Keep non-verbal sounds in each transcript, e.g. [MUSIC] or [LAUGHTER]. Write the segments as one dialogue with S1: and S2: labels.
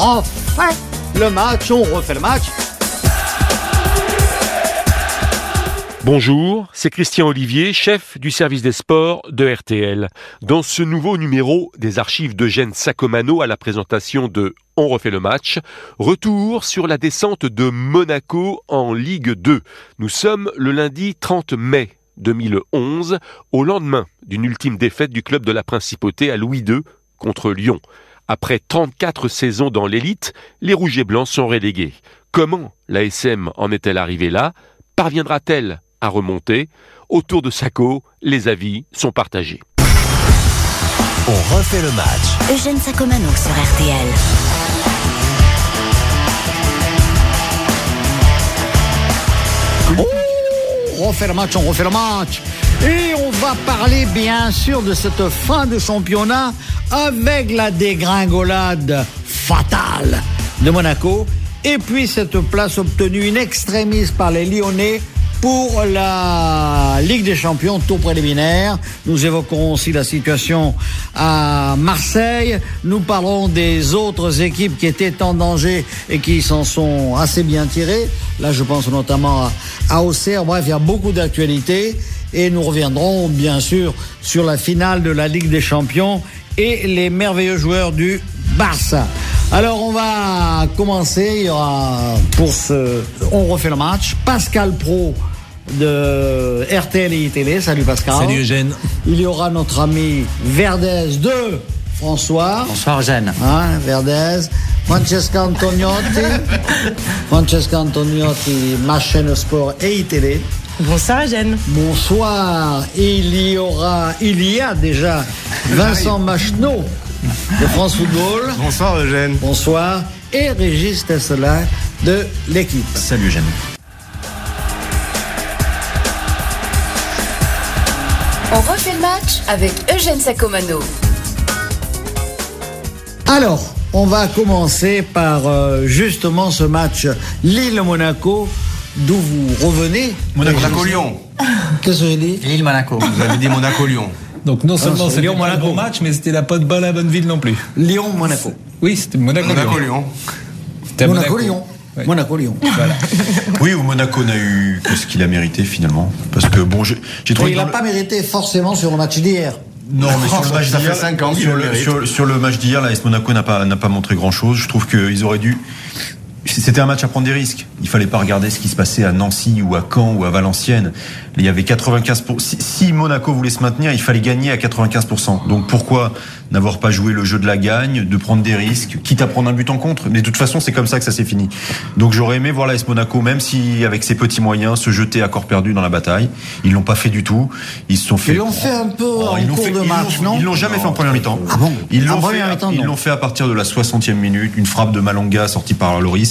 S1: refait le match, on refait le match.
S2: Bonjour, c'est Christian Olivier, chef du service des sports de RTL. Dans ce nouveau numéro des archives d'Eugène Sacomano à la présentation de On refait le match, retour sur la descente de Monaco en Ligue 2. Nous sommes le lundi 30 mai 2011, au lendemain d'une ultime défaite du club de la Principauté à Louis II contre Lyon. Après 34 saisons dans l'élite, les Rouges et Blancs sont relégués. Comment l'ASM en est-elle arrivée là? Parviendra-t-elle à remonter? Autour de Sacco, les avis sont partagés.
S3: On refait le match.
S4: Eugène Sacomano sur RTL.
S1: On refait le match, on refait le match. Et on va parler bien sûr de cette fin de championnat avec la dégringolade fatale de Monaco. Et puis cette place obtenue in extremis par les Lyonnais pour la Ligue des Champions, tour préliminaire. Nous évoquerons aussi la situation à Marseille. Nous parlerons des autres équipes qui étaient en danger et qui s'en sont assez bien tirées. Là, je pense notamment à, à Auxerre. Bref, il y a beaucoup d'actualités. Et nous reviendrons bien sûr sur la finale de la Ligue des Champions et les merveilleux joueurs du Barça. Alors on va commencer, il y aura pour ce on refait le match, Pascal Pro de RTL et ITL. Salut Pascal.
S5: Salut Eugène.
S1: Il y aura notre ami Verdez de François.
S6: Bonsoir Eugène.
S1: Hein, Verdez. Francesca Antoniotti. [LAUGHS] Francesca Antoniotti, ma chaîne sport et ITL.
S7: Bonsoir Eugène.
S1: Bonsoir. Il y aura, il y a déjà Vincent Macheneau de France Football.
S5: Bonsoir Eugène.
S1: Bonsoir. Et Régis Tesselin de l'équipe.
S5: Salut Eugène.
S4: On refait le match avec Eugène Sacomano.
S1: Alors, on va commencer par euh, justement ce match Lille-Monaco, d'où vous revenez.
S5: Monaco-Lyon.
S1: Qu'est-ce que j'ai dit
S6: Lille-Monaco.
S5: Vous avez dit Monaco-Lyon.
S8: Donc non seulement
S1: c'est
S8: c'était
S1: Lyon,
S8: pas le
S1: Monaco.
S8: bon match, mais c'était la pas de balle à la bonne ville non plus.
S1: Lyon-Monaco.
S8: Oui, c'était Monaco.
S5: Monaco-Lyon.
S8: C'était
S1: Monaco-Lyon.
S8: Ouais.
S1: Monaco-Lyon.
S8: Voilà. [LAUGHS]
S9: Oui, où Monaco n'a eu que ce qu'il a mérité finalement. Parce que bon, j'ai trouvé.
S1: il n'a pas mérité forcément sur le match d'hier.
S9: Non, mais sur le [LAUGHS] match
S5: Ça fait
S9: d'hier,
S5: cinq ans qu'il
S9: sur sur, sur le match d'hier, l'AS Monaco n'a pas n'a pas montré grand chose. Je trouve qu'ils auraient dû. C'était un match à prendre des risques. Il fallait pas regarder ce qui se passait à Nancy ou à Caen ou à Valenciennes. Il y avait 95 si, si Monaco voulait se maintenir, il fallait gagner à 95 Donc pourquoi n'avoir pas joué le jeu de la gagne, de prendre des risques, quitte à prendre un but en contre? Mais de toute façon, c'est comme ça que ça s'est fini. Donc j'aurais aimé voir l'AS Monaco, même si avec ses petits moyens, se jeter à corps perdu dans la bataille. Ils l'ont pas fait du tout. Ils se sont fait.
S1: Ils l'ont fait un peu
S9: Oh,
S1: en
S9: ils
S1: cours
S9: fait-
S1: de
S9: ils
S1: match,
S9: l'ont-
S1: non
S9: Ils l'ont jamais fait en première mi-temps.
S1: Ah bon
S9: Ils l'ont fait, ils à partir de la 60e minute, une frappe de Malonga sortie par Loris.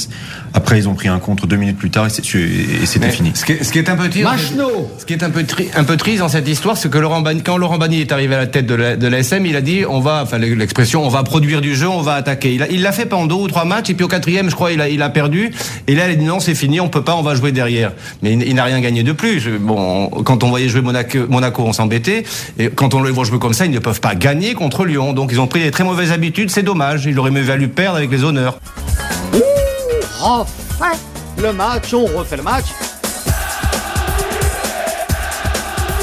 S9: Après, ils ont pris un contre deux minutes plus tard et c'était fini.
S5: Ce qui, est, ce qui est un peu triste,
S1: Machno.
S5: ce qui est un peu, tri- un peu triste dans cette histoire, c'est que Laurent Bagny- quand Laurent Bagny est arrivé à la tête de la- de il a dit on va, enfin l'expression, on va produire du jeu, on va attaquer. Il l'a fait pendant deux ou trois matchs et puis au quatrième, je crois, il a, il a perdu. Et là, il a dit non, c'est fini, on peut pas, on va jouer derrière. Mais il, il n'a rien gagné de plus. Bon, quand on voyait jouer Monaco, Monaco, on s'embêtait. Et quand on les voit jouer comme ça, ils ne peuvent pas gagner contre Lyon. Donc ils ont pris des très mauvaises habitudes. C'est dommage. Il aurait mieux valu perdre avec les honneurs.
S1: Le match, on refait le match.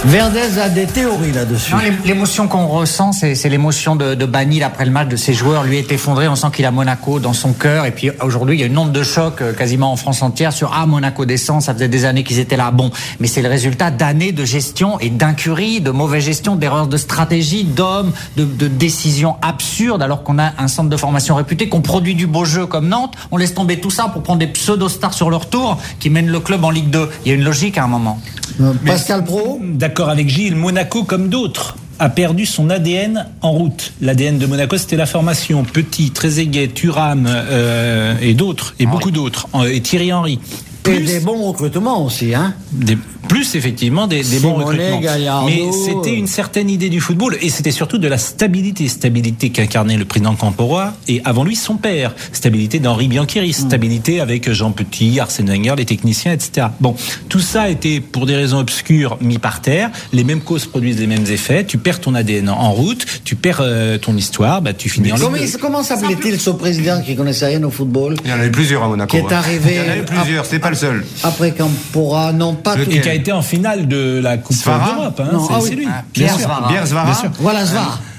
S1: Verdez a des théories là-dessus.
S6: L'émotion qu'on ressent, c'est l'émotion de, de Banil après le match de ses joueurs. Lui est effondré. On sent qu'il a Monaco dans son cœur. Et puis aujourd'hui, il y a une onde de choc euh, quasiment en France entière sur ah Monaco descend. Ça faisait des années qu'ils étaient là. Bon, mais c'est le résultat d'années de gestion et d'incurie, de mauvaise gestion, d'erreurs de stratégie, d'hommes, de, de décisions absurdes. Alors qu'on a un centre de formation réputé, qu'on produit du beau jeu comme Nantes, on laisse tomber tout ça pour prendre des pseudo stars sur leur tour qui mènent le club en Ligue 2. Il y a une logique à un moment.
S1: Euh, Pascal Pro
S8: D'accord avec Gilles, Monaco, comme d'autres, a perdu son ADN en route. L'ADN de Monaco, c'était la formation. Petit, Trezeguet, Thuram euh, et d'autres, et beaucoup d'autres, et Thierry Henry.
S1: Et
S8: Plus-
S1: des bons recrutements aussi, hein.
S8: Des- plus effectivement des, des bons recrutements.
S1: Gallardo.
S8: Mais c'était une certaine idée du football et c'était surtout de la stabilité. Stabilité qu'incarnait le président Camporoy et avant lui son père. Stabilité d'Henri Biancheri. Stabilité avec Jean Petit, Arsène Wenger, les techniciens, etc. Bon, tout ça a été pour des raisons obscures mis par terre. Les mêmes causes produisent les mêmes effets. Tu perds ton ADN en route, tu perds euh, ton histoire, bah, tu finis en
S1: Comment, comment s'appelait-il ce président qui connaissait rien au football
S5: Il y en a eu plusieurs à Monaco.
S1: Qui est
S5: hein.
S1: arrivé
S5: Il y en a eu plusieurs, c'est pas le seul.
S1: après Campora Non, pas tout.
S8: Et qui a été en finale de la Coupe d'Europe. Hein, c'est
S1: ah oui.
S8: c'est lui.
S6: Ah,
S8: Bien
S6: Pierre
S8: sûr.
S6: Svara.
S5: Pierre Svara.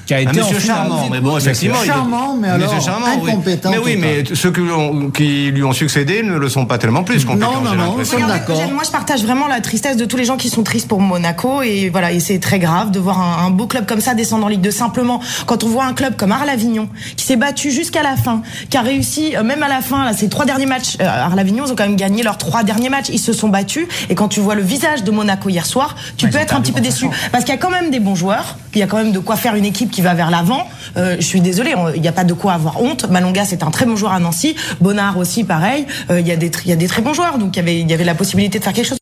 S8: Qui a
S5: Un
S8: été en
S5: monsieur charmant, mais bon, effectivement.
S1: Charmant, mais alors
S5: Monsieur charmant, oui.
S1: incompétent.
S5: Mais oui, mais ceux qui lui, ont, qui lui ont succédé ne le sont pas tellement plus compétents.
S1: Non, non, non, nous sommes d'accord.
S7: Moi, je partage vraiment la tristesse de tous les gens qui sont tristes pour Monaco et voilà, et c'est très grave de voir un, un beau club comme ça descendre en Ligue 2. Simplement, quand on voit un club comme Arles-Avignon qui s'est battu jusqu'à la fin, qui a réussi euh, même à la fin, là, ces trois derniers matchs, euh, Arles-Avignon, ils ont quand même gagné leurs trois derniers matchs. Ils se sont battus et quand tu vois le visage de Monaco hier soir, tu peux être un petit peu déçu parce qu'il y a quand même des bons joueurs, il y a quand même de quoi faire une équipe qui va vers l'avant. Euh, je suis désolée, on- il n'y a pas de quoi avoir honte. Malonga, c'est un très bon joueur à Nancy. Bonnard aussi, pareil. Euh, Il y a des tr- il y a des très bons joueurs, donc il y avait il y avait la possibilité de faire quelque chose.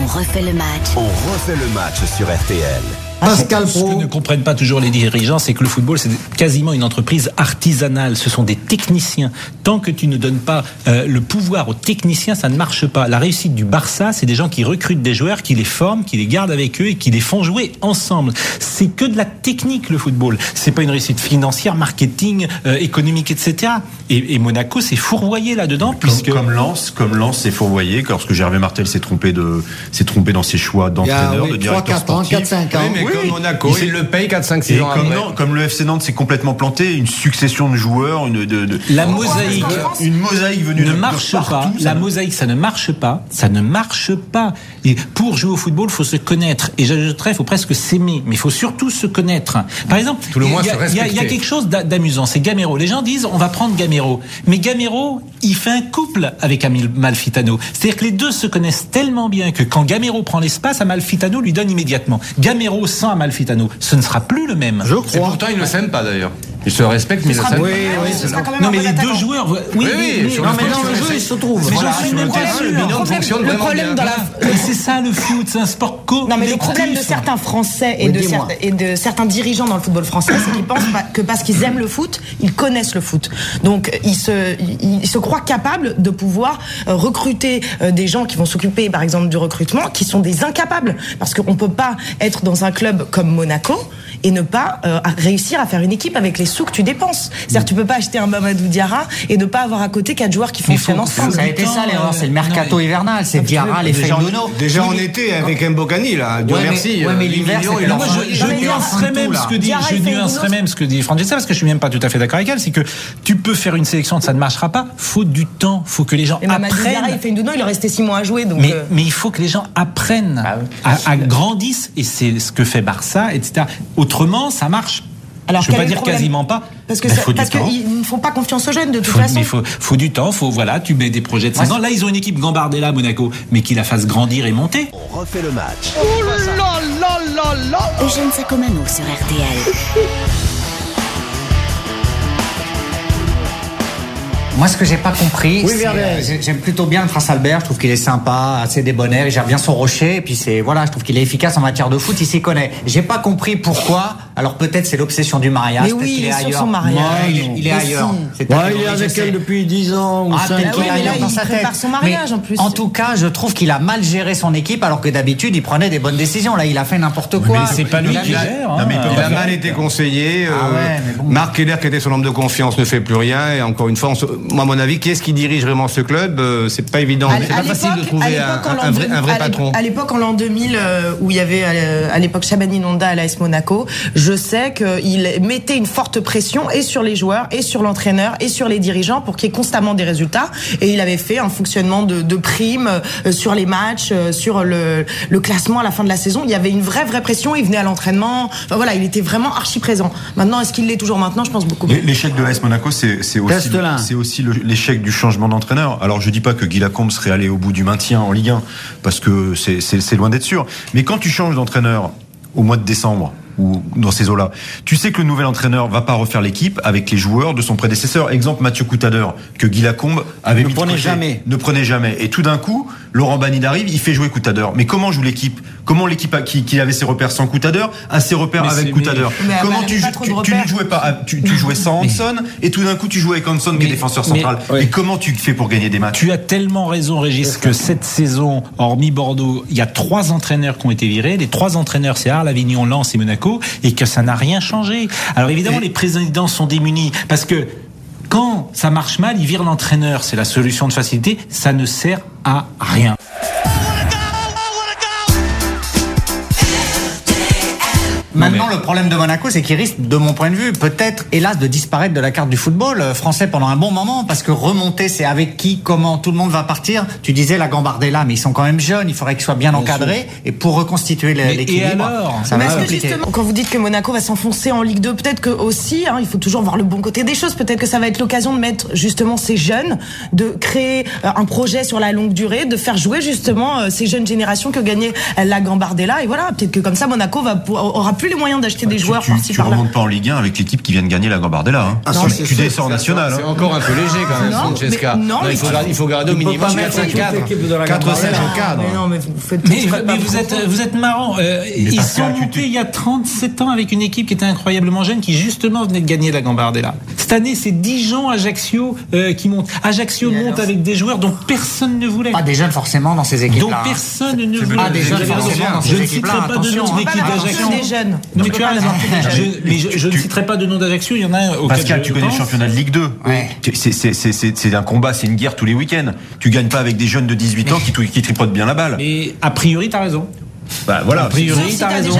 S10: On refait le match.
S3: On refait le match sur RTL.
S1: Pascal
S8: Ce que
S1: Pro.
S8: ne comprennent pas toujours les dirigeants, c'est que le football, c'est quasiment une entreprise artisanale. Ce sont des techniciens. Tant que tu ne donnes pas euh, le pouvoir aux techniciens, ça ne marche pas. La réussite du Barça, c'est des gens qui recrutent des joueurs, qui les forment, qui les gardent avec eux et qui les font jouer ensemble. C'est que de la technique, le football. C'est pas une réussite financière, marketing, euh, économique, etc. Et, et Monaco s'est fourvoyé là-dedans,
S9: Comme,
S8: puisque...
S9: comme Lens, comme Lens s'est fourvoyé lorsque Gervais Martel s'est trompé de, s'est trompé dans ses choix d'entraîneur,
S1: oui,
S9: de
S1: 3,
S9: directeur
S1: 4 ans,
S9: sportif.
S1: 4, 5 ans.
S5: Oui, mais
S9: Oui,
S5: comme Monaco,
S9: il s'est-
S5: il le paye 4-5-6
S9: Et
S5: ans
S9: comme,
S5: après.
S9: non, comme le FC Nantes s'est complètement planté, une succession de joueurs, une, de, de-
S8: La
S9: Oh,
S8: mosaïque.
S9: une mosaïque venue
S8: ne
S9: de, de
S8: marche
S9: partout,
S8: pas. La
S9: ne-
S8: mosaïque, ça ne marche pas. Ça ne marche pas. Et pour jouer au football, il faut se connaître. Et j'ajouterais, il faut presque s'aimer. Mais il faut surtout se connaître. Par exemple,
S5: Tout le moins
S8: il y a- y, y quelque chose d'a- d'amusant. C'est Gamero. Les gens disent, on va prendre Gamero. Mais Gamero, il fait un couple avec Amil Malfitano. C'est-à-dire que les deux se connaissent tellement bien que quand Gamero prend l'espace, Amalfitano lui donne immédiatement. Gamero sans Amalfitano, ce ne sera plus le même.
S1: Je
S5: Et
S1: crois.
S5: pourtant, ils ne s'aiment pas d'ailleurs. Ils se respectent, mais ils ne pas.
S1: Oui, oui,
S7: ce sera quand même
S8: Non, mais les deux joueurs, oui,
S5: Oui,
S8: oui,
S5: oui, sur
S1: Non,
S5: le
S1: mais dans le jeu, ils se trouvent.
S8: Mais
S5: Voilà,
S8: j'en suis
S5: sur le
S8: même pas
S5: terrain,
S8: sûr.
S5: le
S7: problème- dans la-
S8: Mais c'est ça le foot, c'est un sport co.
S7: Non, mais le problème de certains Français et,
S1: Oui,
S7: de,
S1: dis-moi.
S7: cer- et de certains dirigeants dans le football français, c'est qu'ils pensent que parce qu'ils aiment le foot, ils connaissent le foot. Donc, ils se, ils, se croient capables de pouvoir euh, recruter euh, des gens qui vont s'occuper, par exemple, du recrutement, qui sont des incapables. Parce qu'on peut pas être dans un club comme Monaco et ne pas euh, réussir à faire une équipe avec les sous que tu dépenses. C'est-à-dire, tu peux pas acheter un Mamadou Diarra et ne pas avoir à côté quatre joueurs qui fonctionnent ensemble.
S6: Ça a été ça l'erreur, c'est le mercato hivernal, c'est Diarra, les
S5: en- déjà en été avec Mbokani, là. Dieu
S6: Ouais, mais-
S5: merci.
S6: ouais, mais
S5: euh,
S6: l'hiver,
S5: 8 millions,
S6: c'était
S5: il
S6: la
S5: en
S8: Moi,
S6: fin.
S5: faut-
S8: je, je nuancerais même ce que dit, je nuancerais même ce que dit Francesca parce que je suis même pas tout à fait d'accord avec elle. C'est que tu peux faire une sélection, ça ne marchera pas. Faut du temps, faut que les gens
S7: Diarra, il
S8: apprennent.
S7: fait une il est resté six mois à jouer. Donc,
S8: Mais,
S7: euh,
S8: mais il faut que les gens apprennent,
S6: Ah oui.
S8: à, à grandissent, et c'est ce que fait Barça, etc. Autrement, ça marche.
S7: Alors,
S8: je ne veux pas dire quasiment pas.
S7: Parce que
S8: mais
S7: ça-
S8: faut du
S7: parce
S8: temps.
S7: qu'ils ne font pas confiance aux jeunes de toute
S8: Faut,
S7: façon.
S8: mais faut, faut du temps, faut voilà, tu mets des projets de 5 ans. Là, ils ont une équipe Gambardella à Monaco, mais qui la fasse grandir et monter.
S3: On refait le match.
S10: Eugène Sacomano sur RTL. [LAUGHS]
S6: Moi, ce que j'ai pas compris,
S1: Oui,
S6: euh, j'ai- j'aime plutôt bien le Prince Albert. Je trouve qu'il est sympa, assez débonnaire. Il gère bien son rocher. Et puis c'est voilà, je trouve qu'il est efficace en matière de foot. Il s'y connaît. J'ai pas compris pourquoi. Alors peut-être c'est l'obsession du mariage.
S7: Mais
S6: peut-être
S7: oui,
S6: qu'il
S7: il
S6: est
S7: est sur
S6: ailleurs.
S7: son mariage.
S6: Ouais, il est, il est ailleurs.
S1: Ouais,
S6: un
S1: il est avec
S6: sais.
S1: elle depuis 10 ans ou
S6: Ah,
S1: 5
S6: peut-être
S1: ans.
S6: est
S7: là,
S6: ailleurs dans
S7: il
S6: sa tête.
S7: son mariage,
S6: Mais
S7: en plus.
S6: En tout cas, je trouve qu'il a mal géré son équipe alors que d'habitude il prenait des bonnes décisions. Là, il a fait n'importe quoi.
S8: mais c'est pas lui
S6: Il a
S8: qui gère.
S9: Non, mais il
S8: hein.
S5: Il a
S9: faire-
S5: mal été conseillé.
S6: Ah
S5: euh,
S6: ouais, mais bon.
S5: Marc Keller, qui était son homme de confiance, ne fait plus rien. Et encore une fois, on se- moi, à mon avis, qui est-ce qui dirige vraiment ce club Euh, C'est pas évident. C'est pas facile de trouver un, vrai,
S7: 2000,
S5: un vrai
S7: à l'é-
S5: patron.
S7: À l'époque, en l'an 2000, euh, où il y avait à l'époque Chabani Nonda à l'AS Monaco, je sais qu'il mettait une forte pression et sur les joueurs, et sur l'entraîneur, et sur les dirigeants pour qu'il y ait constamment des résultats. Et il avait fait un fonctionnement de, de primes euh, sur les matchs, euh, sur le, le classement à la fin de la saison. Il y avait une vraie, vraie pression. Il venait à l'entraînement. Enfin voilà, il était vraiment archi présent. Maintenant, est-ce qu'il l'est toujours maintenant? Je pense beaucoup.
S9: L'é- L'échec de l'AS Monaco, c'est aussi, c'est l'échec du changement d'entraîneur. Alors je dis pas que Guy Lacombe serait allé au bout du maintien en Ligue 1, parce que c'est loin d'être sûr. Mais quand tu changes d'entraîneur au mois de décembre, ou dans ces eaux-là. Tu sais que le nouvel entraîneur va pas refaire l'équipe avec les joueurs de son prédécesseur. Exemple Mathieu Coutadeur que Guy Lacombe avait
S1: Ne
S9: mis de
S1: prenez
S9: côté.
S1: jamais.
S9: Ne prenez jamais. Et tout d'un coup, Laurent Banide arrive, il fait jouer Coutadeur. Mais comment joue l'équipe? Comment l'équipe qui, qui avait ses repères sans Coutadeur a ses repères
S8: Mais
S9: avec Coutadeur Comment tu, tu, tu ne jouais pas tu, tu jouais sans Hanson et tout d'un coup tu jouais avec Hanson qui est défenseur
S8: mais-
S9: central.
S8: ouais.
S9: Et comment tu fais pour gagner des matchs?
S8: Tu as tellement raison, Régis, que cette saison, hormis Bordeaux, il y a trois entraîneurs qui ont été virés. Les trois entraîneurs, c'est Arles, Avignon, Lens et Monaco, et que ça n'a rien changé. Alors évidemment, les présidents sont démunis parce que quand ça marche mal, ils virent l'entraîneur. C'est la solution de facilité. Ça ne sert à rien.
S6: Maintenant, le problème de Monaco, c'est qu'il risque, de mon point de vue, peut-être, hélas, de disparaître de la carte du football euh, français pendant un bon moment, parce que remonter, c'est avec qui, comment, tout le monde va partir. Tu disais la Gambardella, mais ils sont quand même jeunes, il faudrait qu'ils soient bien encadrés, et pour reconstituer l'équilibre, ça
S7: Mais
S6: va
S7: que justement, quand vous dites que Monaco va s'enfoncer en Ligue 2, peut-être que aussi, hein, il faut toujours voir le bon côté des choses. Peut-être que ça va être l'occasion de mettre justement ces jeunes, de créer euh, un projet sur la longue durée, de faire jouer justement euh, ces jeunes générations que gagnait la Gambardella. Et voilà, peut-être que comme ça, Monaco va aura plus les moyens d'acheter des
S9: Tu-
S7: joueurs
S9: tu,
S7: par-ci
S9: tu
S7: par-là.
S9: remontes pas en Ligue 1 avec l'équipe qui vient de gagner la Gambardella. Hein.
S1: Ah,
S9: Tu- descends en national.
S5: C'est
S9: hein.
S5: encore un peu léger quand même,
S7: Non,
S5: Francesca.
S7: mais- non,
S5: il, faut, garder- il faut garder au minimum
S1: pas mettre
S5: 4-5
S1: toute
S5: cadres.
S1: l'équipe de la
S5: 4 5
S1: Gambardella.
S5: cadres.
S7: Mais non, mais vous faites
S8: Mais, êtes, vous êtes marrant. Euh, ils sont montés il y a 37 ans avec une équipe qui était incroyablement jeune, qui justement venait de gagner la Gambardella. Cette année, c'est Dijon, Ajaccio euh, qui montent. Ajaccio monte avec des joueurs dont personne ne voulait.
S6: Pas des jeunes forcément dans ces
S8: Dont
S6: équipes-là. hein.
S8: personne ne voulait.
S6: Pas des
S8: Vous
S6: jeunes forcément dans
S8: Je
S6: ces
S8: ne
S6: équipes-là,
S8: citerai pas de nom d'équipe d'Ajaccio. Non,
S7: On
S8: mais tu as raison. Je, mais je, je ne citerai pas de nom d'Ajaccio. Il y en a auquel
S9: Pascal,
S8: je
S9: tu connais le championnat de Ligue 2.
S6: Ouais.
S9: C'est- c'est- c'est- C'est c'est un combat, c'est une guerre tous les week-ends. Tu gagnes pas avec des jeunes de 18 ans qui, qui tripotent bien la balle.
S8: Mais a priori, tu as raison.
S9: Bah voilà.
S8: A priori, t'as
S7: t'as
S8: raison.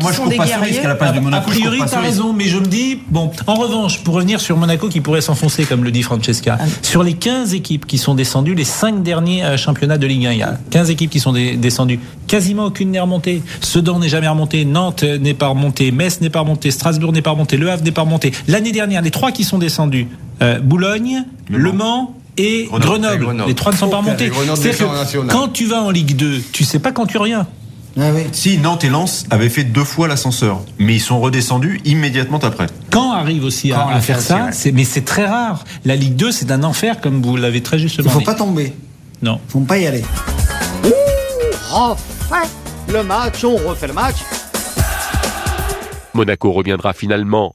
S9: Moi, je cours pas ce risque à la place de
S8: A
S9: Monaco. je
S8: priori,
S9: cours pas
S8: tu as
S9: ce risque.
S8: raison, mais je me dis, bon, en revanche, pour revenir sur Monaco qui pourrait s'enfoncer, comme le dit Francesca, sur les 15 équipes qui sont descendues, les 5 derniers euh, championnats de Ligue 1, il y a 15 équipes qui sont descendues, quasiment aucune n'est remontée. Sedan n'est jamais remonté, Nantes euh, n'est pas remonté, Metz n'est pas remonté, Strasbourg n'est pas remonté, Le Havre n'est pas remonté. L'année dernière, les trois qui sont descendus, euh, Boulogne,
S9: Le
S8: Le
S9: Mans.
S8: Et
S9: Grenoble.
S8: Grenoble.
S5: Et Grenoble.
S8: Les trois ne sont pas remontés.
S5: National.
S8: quand tu vas en Ligue 2, tu sais pas quand tu reviens.
S1: Ah oui.
S9: Si Nantes et Lens avaient fait deux fois l'ascenseur, mais ils sont redescendus immédiatement après.
S8: Quand arrive aussi à,
S6: Quand
S8: faire ça,
S6: aussi, ouais.
S8: c'est mais c'est très rare. La Ligue 2, c'est un enfer, comme vous l'avez très
S1: Il
S8: justement
S1: faut
S8: dit.
S1: pas tomber.
S8: Non.
S1: Faut pas y aller. Refait le match, on refait le match.
S2: Monaco reviendra finalement